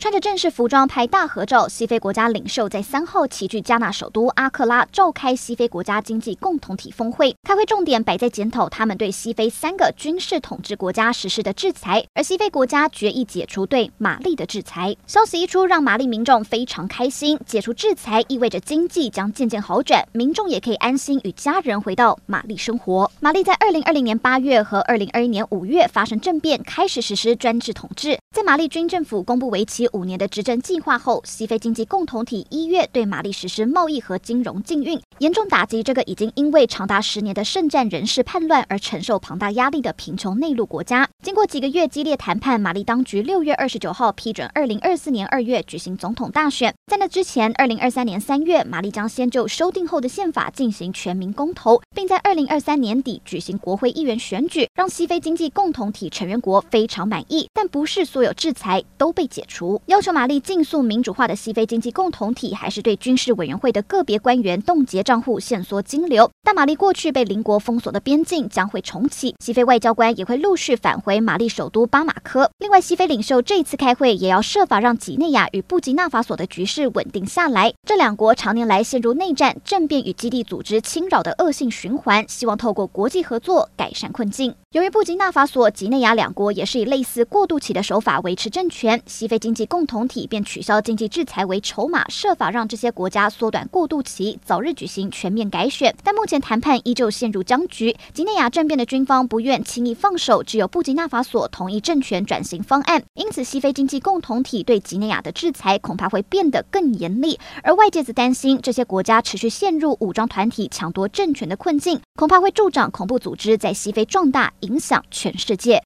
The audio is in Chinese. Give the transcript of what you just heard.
穿着正式服装拍大合照，西非国家领袖在三号齐聚加纳首都阿克拉，召开西非国家经济共同体峰会。开会重点摆在检讨他们对西非三个军事统治国家实施的制裁，而西非国家决议解除对马利的制裁。消息一出，让马利民众非常开心。解除制裁意味着经济将渐渐好转，民众也可以安心与家人回到马利生活。马利在二零二零年八月和二零二一年五月发生政变，开始实施专制统治。在马利军政府公布为期五年的执政计划后，西非经济共同体一月对马利实施贸易和金融禁运，严重打击这个已经因为长达十年的圣战人士叛乱而承受庞大压力的贫穷内陆国家。经过几个月激烈谈判，马利当局六月二十九号批准二零二四年二月举行总统大选。在那之前，二零二三年三月，马利将先就修订后的宪法进行全民公投，并在二零二三年底举行国会议员选举，让西非经济共同体成员国非常满意。但不是所有制裁都被解除，要求马利尽速民主化的西非经济共同体，还是对军事委员会的个别官员冻结账户、限缩金流。但马利过去被邻国封锁的边境将会重启，西非外交官也会陆续返回马利首都巴马科。另外，西非领袖这次开会也要设法让几内亚与布吉纳法索的局势稳定下来。这两国常年来陷入内战、政变与基地组织侵扰的恶性循环，希望透过国际合作改善困境。由于布吉纳法索、几内亚两国也是以类似过渡期的手法维持政权，西非经济共同体便取消经济制裁为筹码，设法让这些国家缩短过渡期，早日举行全面改选。但目前谈判依旧陷入僵局，几内亚政变的军方不愿轻易放手，只有布吉纳法索同意政权转型方案。因此，西非经济共同体对几内亚的制裁恐怕会变得更严厉。而外界则担心，这些国家持续陷入武装团体抢夺政权的困境，恐怕会助长恐怖组织在西非壮大，影响全世界。